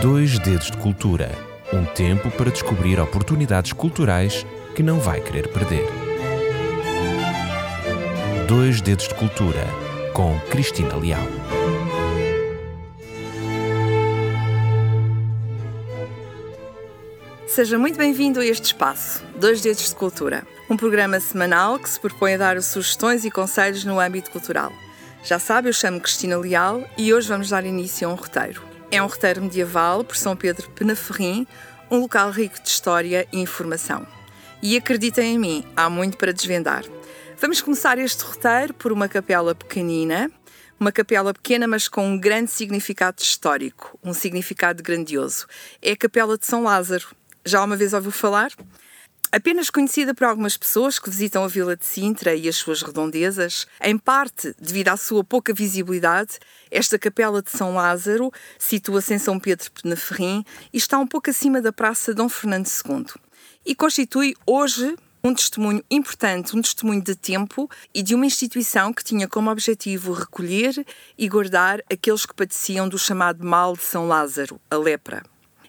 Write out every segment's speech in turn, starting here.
Dois Dedos de Cultura um tempo para descobrir oportunidades culturais que não vai querer perder. Dois Dedos de Cultura com Cristina Leal. Seja muito bem-vindo a este espaço, Dois Dedos de Cultura, um programa semanal que se propõe a dar sugestões e conselhos no âmbito cultural. Já sabe, eu chamo Cristina Leal e hoje vamos dar início a um roteiro. É um roteiro medieval por São Pedro Penaferrim, um local rico de história e informação. E acreditem em mim, há muito para desvendar. Vamos começar este roteiro por uma capela pequenina, uma capela pequena, mas com um grande significado histórico, um significado grandioso. É a Capela de São Lázaro. Já uma vez ouviu falar? Apenas conhecida por algumas pessoas que visitam a Vila de Sintra e as suas redondezas, em parte devido à sua pouca visibilidade, esta Capela de São Lázaro situa-se em São Pedro Penaferrim e está um pouco acima da Praça Dom Fernando II. E constitui hoje um testemunho importante, um testemunho de tempo e de uma instituição que tinha como objetivo recolher e guardar aqueles que padeciam do chamado mal de São Lázaro, a lepra.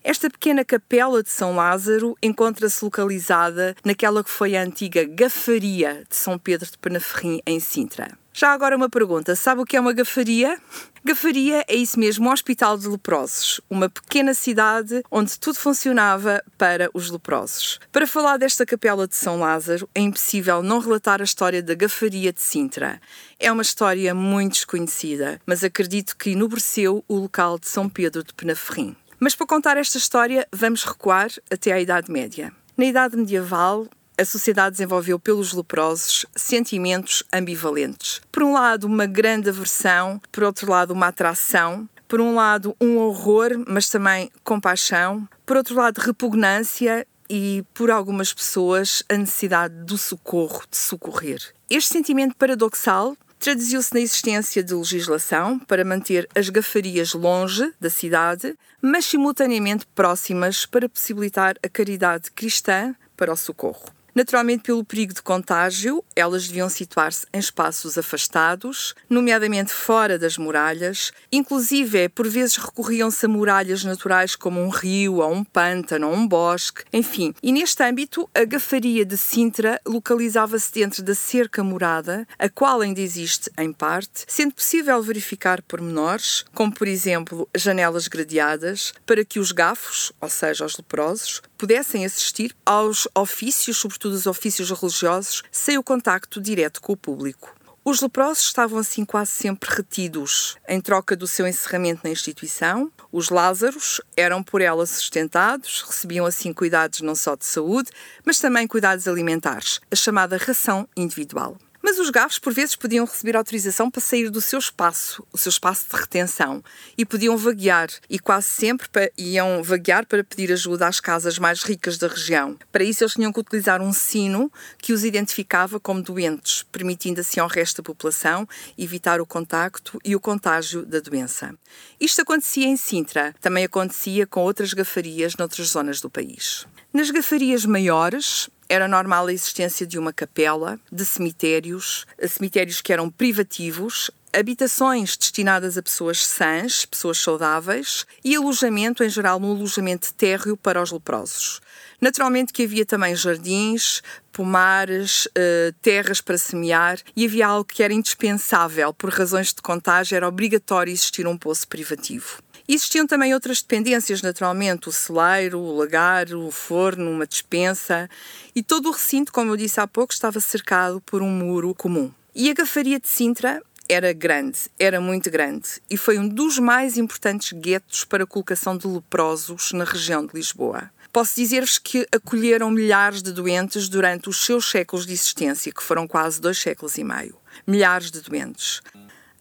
Esta pequena capela de São Lázaro encontra-se localizada naquela que foi a antiga gafaria de São Pedro de Penaferrim, em Sintra. Já agora uma pergunta: sabe o que é uma gafaria? Gafaria é isso mesmo, um hospital de leprosos, uma pequena cidade onde tudo funcionava para os leprosos. Para falar desta capela de São Lázaro, é impossível não relatar a história da Gafaria de Sintra. É uma história muito desconhecida, mas acredito que enobreceu o local de São Pedro de Penaferrim. Mas para contar esta história, vamos recuar até à Idade Média. Na Idade Medieval, a sociedade desenvolveu pelos leprosos sentimentos ambivalentes. Por um lado, uma grande aversão, por outro lado, uma atração, por um lado, um horror, mas também compaixão, por outro lado, repugnância e, por algumas pessoas, a necessidade do socorro, de socorrer. Este sentimento paradoxal traduziu-se na existência de legislação para manter as gafarias longe da cidade, mas simultaneamente próximas para possibilitar a caridade cristã para o socorro. Naturalmente, pelo perigo de contágio, elas deviam situar-se em espaços afastados, nomeadamente fora das muralhas. Inclusive, por vezes recorriam-se a muralhas naturais como um rio, ou um pântano, ou um bosque, enfim. E neste âmbito, a gafaria de Sintra localizava-se dentro da cerca murada, a qual ainda existe em parte, sendo possível verificar pormenores, como por exemplo janelas gradeadas, para que os gafos, ou seja, os leprosos, pudessem assistir aos ofícios, sobretudo os ofícios religiosos, sem o contacto direto com o público. Os leprosos estavam assim quase sempre retidos em troca do seu encerramento na instituição. Os Lázaros eram por ela sustentados, recebiam assim cuidados não só de saúde, mas também cuidados alimentares, a chamada ração individual. Mas os gafos, por vezes, podiam receber autorização para sair do seu espaço, o seu espaço de retenção, e podiam vaguear, e quase sempre iam vaguear para pedir ajuda às casas mais ricas da região. Para isso, eles tinham que utilizar um sino que os identificava como doentes, permitindo assim ao resto da população evitar o contacto e o contágio da doença. Isto acontecia em Sintra, também acontecia com outras gafarias noutras zonas do país. Nas gafarias maiores, era normal a existência de uma capela, de cemitérios, cemitérios que eram privativos, habitações destinadas a pessoas sãs, pessoas saudáveis e alojamento, em geral, um alojamento térreo para os leprosos. Naturalmente que havia também jardins, pomares, eh, terras para semear e havia algo que era indispensável, por razões de contágio, era obrigatório existir um poço privativo. Existiam também outras dependências, naturalmente, o celeiro, o lagar, o forno, uma despensa, e todo o recinto, como eu disse há pouco, estava cercado por um muro comum. E a gafaria de Sintra era grande, era muito grande, e foi um dos mais importantes guetos para a colocação de leprosos na região de Lisboa. Posso dizer-vos que acolheram milhares de doentes durante os seus séculos de existência, que foram quase dois séculos e meio. Milhares de doentes.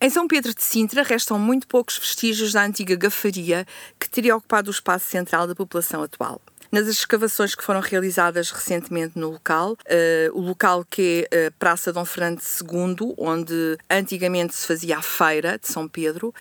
Em São Pedro de Sintra restam muito poucos vestígios da antiga gafaria que teria ocupado o espaço central da população atual. Nas escavações que foram realizadas recentemente no local, uh, o local que é a Praça Dom Fernando II, onde antigamente se fazia a feira de São Pedro,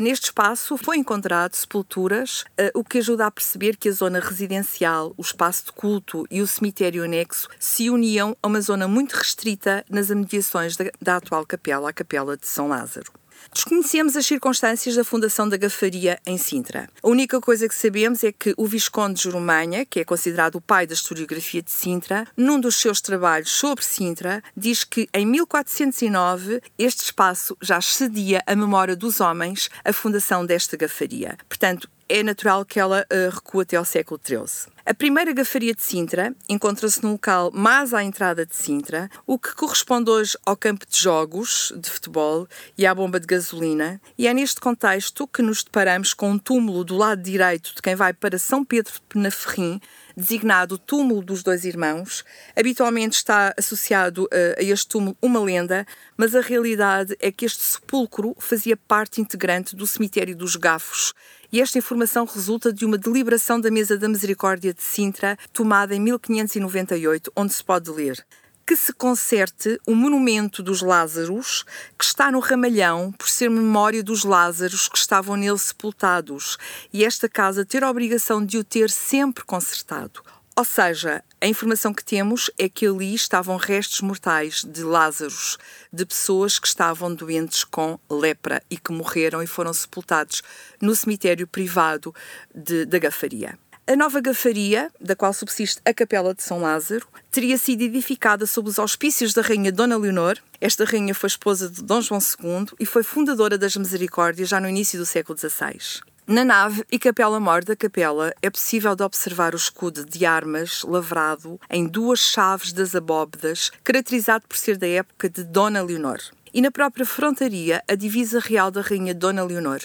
Neste espaço foi encontrado sepulturas, eh, o que ajuda a perceber que a zona residencial, o espaço de culto e o cemitério anexo se uniam a uma zona muito restrita nas imediações da, da atual capela, a Capela de São Lázaro. Desconhecemos as circunstâncias da fundação da Gafaria em Sintra. A única coisa que sabemos é que o Visconde de Jurumanha, que é considerado o pai da historiografia de Sintra, num dos seus trabalhos sobre Sintra, diz que em 1409 este espaço já excedia a memória dos homens a fundação desta gafaria. Portanto, é natural que ela uh, recua até ao século XIII. A primeira gafaria de Sintra encontra-se num local mais à entrada de Sintra, o que corresponde hoje ao campo de jogos de futebol e à bomba de gasolina, e é neste contexto que nos deparamos com um túmulo do lado direito de quem vai para São Pedro de Penaferrim, designado túmulo dos dois irmãos. Habitualmente está associado uh, a este túmulo uma lenda, mas a realidade é que este sepulcro fazia parte integrante do cemitério dos Gafos. E esta informação resulta de uma deliberação da Mesa da Misericórdia de Sintra, tomada em 1598, onde se pode ler que se conserte o monumento dos Lázaros, que está no Ramalhão, por ser memória dos Lázaros que estavam nele sepultados, e esta casa ter a obrigação de o ter sempre consertado. Ou seja, a informação que temos é que ali estavam restos mortais de Lázaros, de pessoas que estavam doentes com lepra e que morreram e foram sepultados no cemitério privado de, da Gafaria. A nova gafaria, da qual subsiste a Capela de São Lázaro, teria sido edificada sob os auspícios da rainha Dona Leonor. Esta rainha foi esposa de Dom João II e foi fundadora das Misericórdias já no início do século XVI. Na nave e capela mor da capela é possível de observar o escudo de armas lavrado em duas chaves das abóbedas, caracterizado por ser da época de Dona Leonor. E na própria frontaria, a divisa real da rainha Dona Leonor,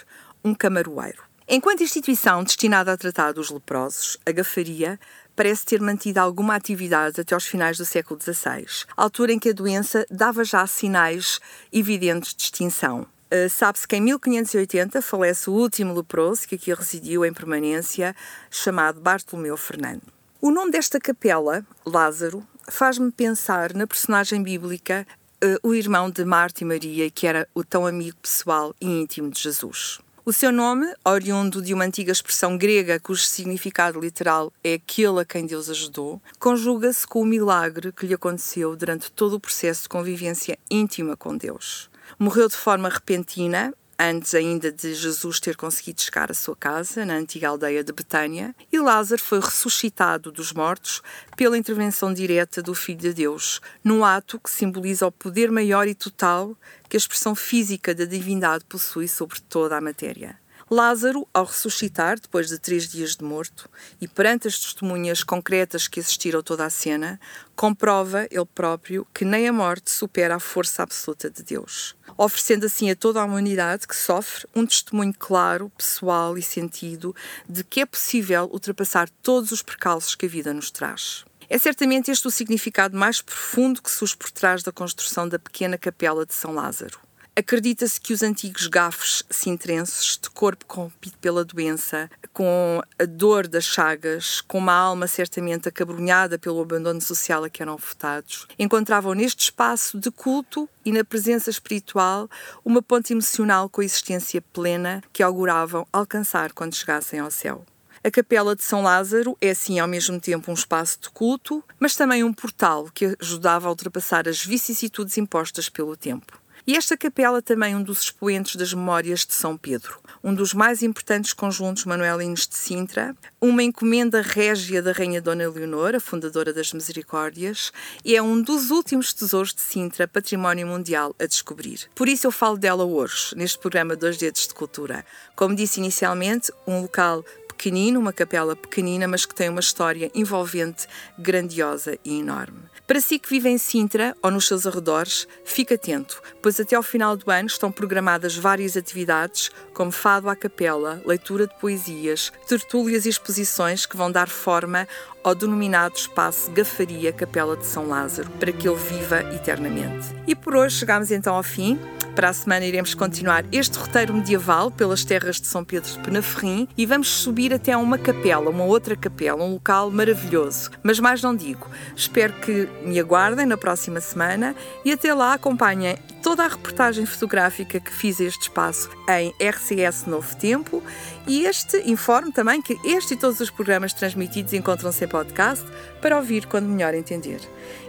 um camaroeiro. Enquanto instituição destinada a tratar dos leprosos, a gafaria parece ter mantido alguma atividade até aos finais do século XVI, altura em que a doença dava já sinais evidentes de extinção. Uh, Sabe-se que em 1580 falece o último leproso que aqui residiu em permanência, chamado Bartolomeu Fernando. O nome desta capela, Lázaro, faz-me pensar na personagem bíblica, uh, o irmão de Marta e Maria, que era o tão amigo pessoal e íntimo de Jesus. O seu nome, oriundo de uma antiga expressão grega cujo significado literal é aquele a quem Deus ajudou, conjuga-se com o milagre que lhe aconteceu durante todo o processo de convivência íntima com Deus. Morreu de forma repentina, antes ainda de Jesus ter conseguido chegar à sua casa, na antiga aldeia de Betânia, e Lázaro foi ressuscitado dos mortos pela intervenção direta do Filho de Deus, num ato que simboliza o poder maior e total que a expressão física da divindade possui sobre toda a matéria. Lázaro, ao ressuscitar, depois de três dias de morto, e perante as testemunhas concretas que assistiram toda a cena, comprova ele próprio que nem a morte supera a força absoluta de Deus, oferecendo assim a toda a humanidade que sofre um testemunho claro, pessoal e sentido de que é possível ultrapassar todos os percalços que a vida nos traz. É certamente este o significado mais profundo que surge por trás da construção da pequena capela de São Lázaro. Acredita-se que os antigos gafos sintrenses, de corpo corrompido pela doença, com a dor das chagas, com uma alma certamente acabrunhada pelo abandono social a que eram votados, encontravam neste espaço de culto e na presença espiritual uma ponte emocional com a existência plena que auguravam alcançar quando chegassem ao céu. A Capela de São Lázaro é, assim, ao mesmo tempo um espaço de culto, mas também um portal que ajudava a ultrapassar as vicissitudes impostas pelo tempo. E esta capela também é um dos expoentes das memórias de São Pedro, um dos mais importantes conjuntos manuelinos de Sintra, uma encomenda régia da Rainha Dona Leonor, fundadora das Misericórdias, e é um dos últimos tesouros de Sintra, património mundial a descobrir. Por isso eu falo dela hoje, neste programa Dois Dedos de Cultura. Como disse inicialmente, um local pequenino, uma capela pequenina, mas que tem uma história envolvente, grandiosa e enorme. Para si que vive em Sintra ou nos seus arredores, fique atento, pois até ao final do ano estão programadas várias atividades, como fado à capela, leitura de poesias, tertúlias e exposições que vão dar forma ao denominado espaço Gafaria Capela de São Lázaro, para que ele viva eternamente. E por hoje chegamos então ao fim. Para a semana iremos continuar este roteiro medieval pelas terras de São Pedro de Penaferrim e vamos subir até a uma capela, uma outra capela, um local maravilhoso. Mas mais não digo. Espero que me aguardem na próxima semana e até lá acompanhem toda a reportagem fotográfica que fiz este espaço em RCS Novo Tempo e este informe também que este e todos os programas transmitidos encontram-se em podcast para ouvir quando melhor entender.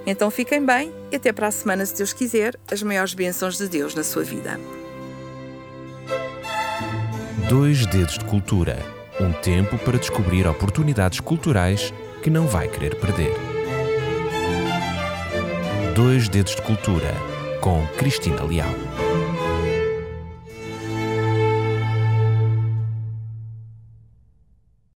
Então fiquem bem e até para a semana, se Deus quiser, as maiores bênçãos de Deus na sua vida. Dois Dedos de Cultura um tempo para descobrir oportunidades culturais que não vai querer perder. Dois Dedos de Cultura com Cristina Leal.